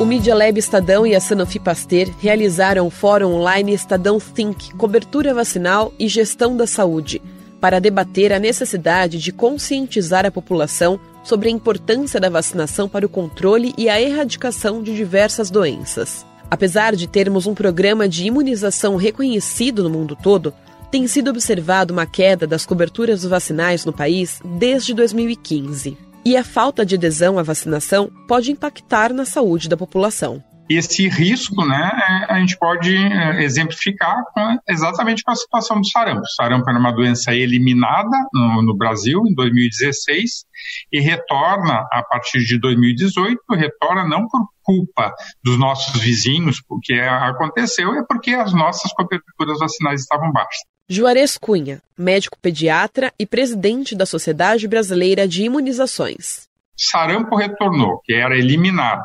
O Media Lab Estadão e a Sanofi Pasteur realizaram o fórum online Estadão Think, cobertura vacinal e gestão da saúde, para debater a necessidade de conscientizar a população sobre a importância da vacinação para o controle e a erradicação de diversas doenças. Apesar de termos um programa de imunização reconhecido no mundo todo, tem sido observado uma queda das coberturas vacinais no país desde 2015 e a falta de adesão à vacinação pode impactar na saúde da população. Esse risco, né, é, a gente pode é, exemplificar com, exatamente com a situação do sarampo. O sarampo era uma doença eliminada no, no Brasil em 2016 e retorna a partir de 2018, retorna não por culpa dos nossos vizinhos, porque aconteceu, é porque as nossas coberturas vacinais estavam baixas. Juarez Cunha, médico pediatra e presidente da Sociedade Brasileira de Imunizações. Sarampo retornou, que era eliminada.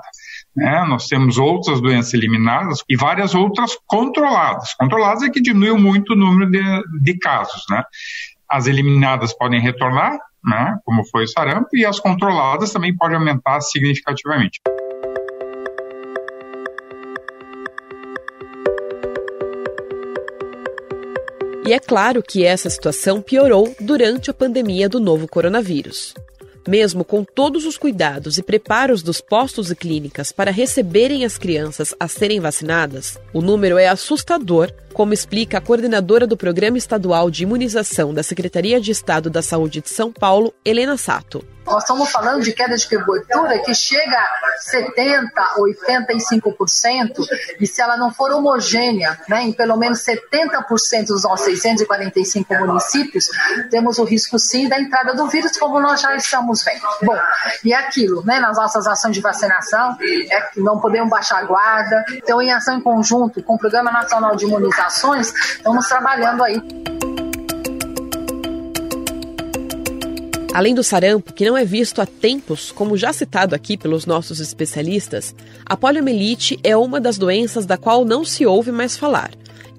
Né? Nós temos outras doenças eliminadas e várias outras controladas. Controladas é que diminuiu muito o número de, de casos. Né? As eliminadas podem retornar, né? como foi o sarampo, e as controladas também podem aumentar significativamente. E é claro que essa situação piorou durante a pandemia do novo coronavírus. Mesmo com todos os cuidados e preparos dos postos e clínicas para receberem as crianças a serem vacinadas, o número é assustador, como explica a coordenadora do Programa Estadual de Imunização da Secretaria de Estado da Saúde de São Paulo, Helena Sato. Nós estamos falando de queda de cobertura que chega a 70%, 85%, e se ela não for homogênea, né, em pelo menos 70% dos nossos 645 municípios, temos o risco sim da entrada do vírus, como nós já estamos vendo. Bom, e é aquilo, né, nas nossas ações de vacinação, é que não podemos baixar a guarda, então em ação em conjunto com o Programa Nacional de Imunizações, estamos trabalhando aí. Além do sarampo, que não é visto há tempos, como já citado aqui pelos nossos especialistas, a poliomielite é uma das doenças da qual não se ouve mais falar.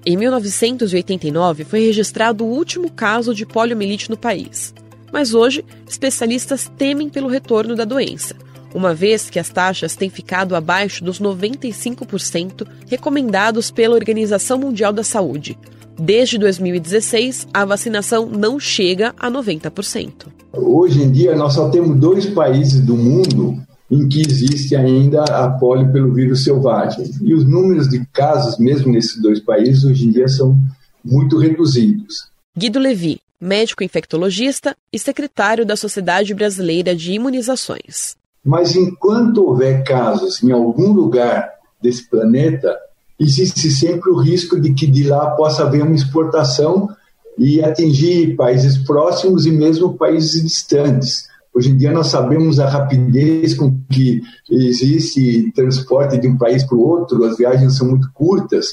Em 1989 foi registrado o último caso de poliomielite no país. Mas hoje, especialistas temem pelo retorno da doença, uma vez que as taxas têm ficado abaixo dos 95% recomendados pela Organização Mundial da Saúde. Desde 2016, a vacinação não chega a 90%. Hoje em dia, nós só temos dois países do mundo em que existe ainda a polio pelo vírus selvagem. E os números de casos, mesmo nesses dois países, hoje em dia são muito reduzidos. Guido Levi, médico infectologista e secretário da Sociedade Brasileira de Imunizações. Mas enquanto houver casos em algum lugar desse planeta, existe sempre o risco de que de lá possa haver uma exportação e atingir países próximos e mesmo países distantes. Hoje em dia nós sabemos a rapidez com que existe transporte de um país para o outro, as viagens são muito curtas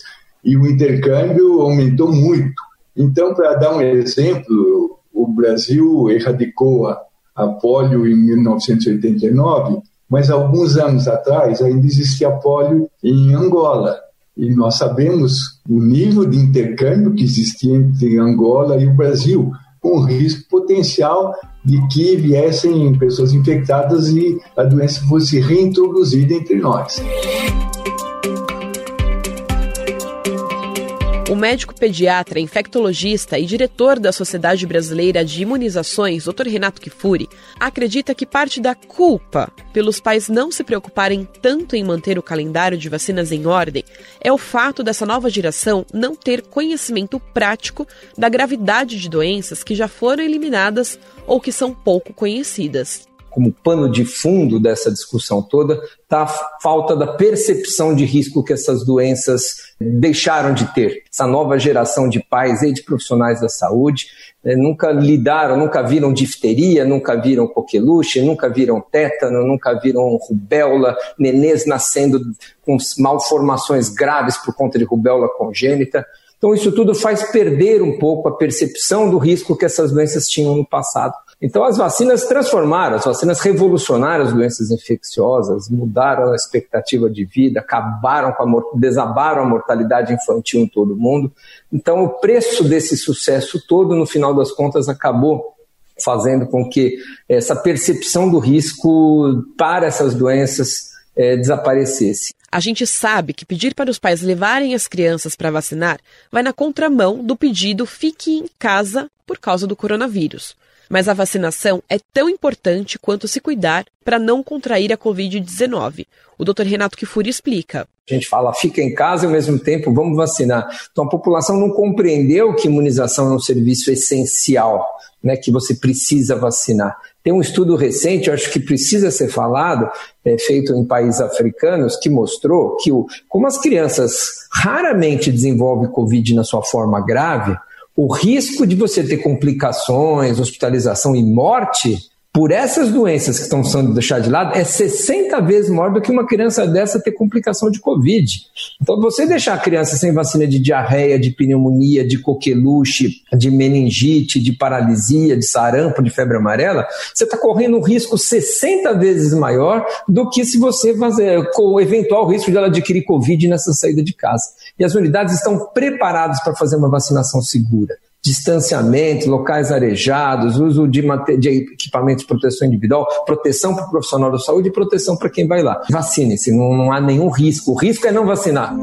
e o intercâmbio aumentou muito. Então, para dar um exemplo, o Brasil erradicou a, a polio em 1989, mas alguns anos atrás ainda existia polio em Angola. E nós sabemos o nível de intercâmbio que existia entre Angola e o Brasil, com risco potencial de que viessem pessoas infectadas e a doença fosse reintroduzida entre nós. O médico pediatra, infectologista e diretor da Sociedade Brasileira de Imunizações, Dr. Renato Kifuri, acredita que parte da culpa pelos pais não se preocuparem tanto em manter o calendário de vacinas em ordem é o fato dessa nova geração não ter conhecimento prático da gravidade de doenças que já foram eliminadas ou que são pouco conhecidas como pano de fundo dessa discussão toda, está a falta da percepção de risco que essas doenças deixaram de ter. Essa nova geração de pais e de profissionais da saúde né, nunca lidaram, nunca viram difteria, nunca viram coqueluche, nunca viram tétano, nunca viram rubéola, nenês nascendo com malformações graves por conta de rubéola congênita. Então, isso tudo faz perder um pouco a percepção do risco que essas doenças tinham no passado. Então, as vacinas transformaram, as vacinas revolucionaram as doenças infecciosas, mudaram a expectativa de vida, acabaram com a, desabaram a mortalidade infantil em todo o mundo. Então, o preço desse sucesso todo, no final das contas, acabou fazendo com que essa percepção do risco para essas doenças é, desaparecesse. A gente sabe que pedir para os pais levarem as crianças para vacinar vai na contramão do pedido fique em casa por causa do coronavírus. Mas a vacinação é tão importante quanto se cuidar para não contrair a Covid-19. O Dr. Renato Kifuri explica. A gente fala fica em casa e ao mesmo tempo vamos vacinar. Então a população não compreendeu que imunização é um serviço essencial, né, que você precisa vacinar. Tem um estudo recente, eu acho que precisa ser falado, é, feito em países africanos, que mostrou que o, como as crianças raramente desenvolvem Covid na sua forma grave, o risco de você ter complicações, hospitalização e morte por essas doenças que estão sendo deixadas de lado é 60 vezes maior do que uma criança dessa ter complicação de Covid. Então, você deixar a criança sem vacina de diarreia, de pneumonia, de coqueluche, de meningite, de paralisia, de sarampo, de febre amarela, você está correndo um risco 60 vezes maior do que se você fazer com o eventual risco de ela adquirir Covid nessa saída de casa. E as unidades estão preparadas para fazer uma vacinação segura distanciamento, locais arejados, uso de, de equipamentos de proteção individual, proteção para o profissional da saúde e proteção para quem vai lá. Vacine-se, não, não há nenhum risco. O risco é não vacinar.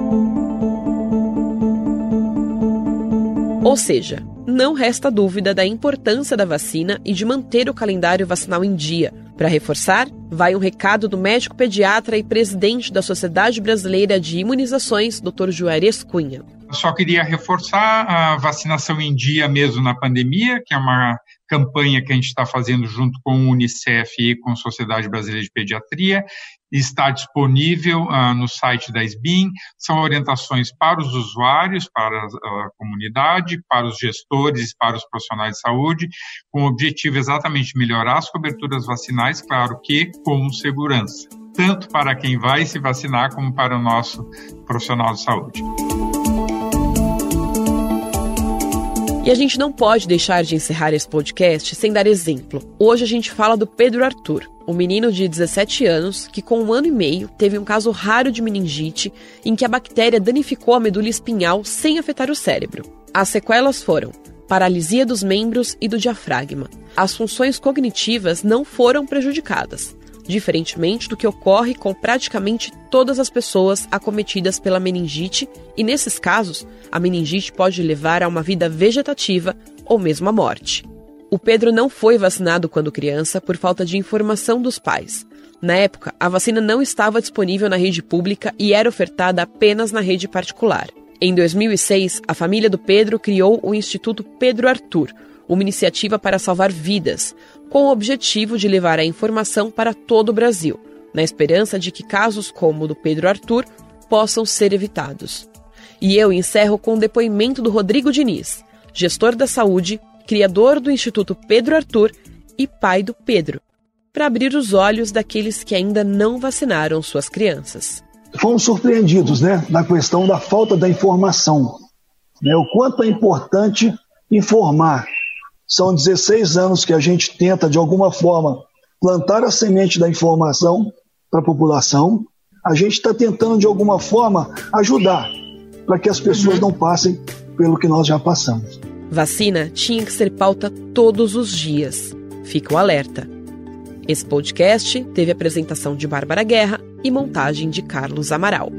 Ou seja, não resta dúvida da importância da vacina e de manter o calendário vacinal em dia. Para reforçar, vai um recado do médico pediatra e presidente da Sociedade Brasileira de Imunizações, Dr. Juarez Cunha. Só queria reforçar a vacinação em dia mesmo na pandemia, que é uma campanha que a gente está fazendo junto com o Unicef e com a Sociedade Brasileira de Pediatria. Está disponível uh, no site da SBIM. São orientações para os usuários, para a comunidade, para os gestores, para os profissionais de saúde, com o objetivo exatamente de melhorar as coberturas vacinais, claro que com segurança, tanto para quem vai se vacinar como para o nosso profissional de saúde. E a gente não pode deixar de encerrar esse podcast sem dar exemplo. Hoje a gente fala do Pedro Arthur, um menino de 17 anos que, com um ano e meio, teve um caso raro de meningite em que a bactéria danificou a medula espinhal sem afetar o cérebro. As sequelas foram paralisia dos membros e do diafragma. As funções cognitivas não foram prejudicadas, diferentemente do que ocorre com praticamente todas as pessoas acometidas pela meningite, e nesses casos, a meningite pode levar a uma vida vegetativa ou mesmo à morte. O Pedro não foi vacinado quando criança por falta de informação dos pais. Na época, a vacina não estava disponível na rede pública e era ofertada apenas na rede particular. Em 2006, a família do Pedro criou o Instituto Pedro Arthur, uma iniciativa para salvar vidas, com o objetivo de levar a informação para todo o Brasil, na esperança de que casos como o do Pedro Arthur possam ser evitados. E eu encerro com o depoimento do Rodrigo Diniz, gestor da saúde, criador do Instituto Pedro Arthur e pai do Pedro, para abrir os olhos daqueles que ainda não vacinaram suas crianças. Fomos surpreendidos né, na questão da falta da informação. Né, o quanto é importante informar são 16 anos que a gente tenta, de alguma forma, plantar a semente da informação para a população. A gente está tentando, de alguma forma, ajudar para que as pessoas uhum. não passem pelo que nós já passamos. Vacina tinha que ser pauta todos os dias. Fica o alerta. Esse podcast teve apresentação de Bárbara Guerra e montagem de Carlos Amaral.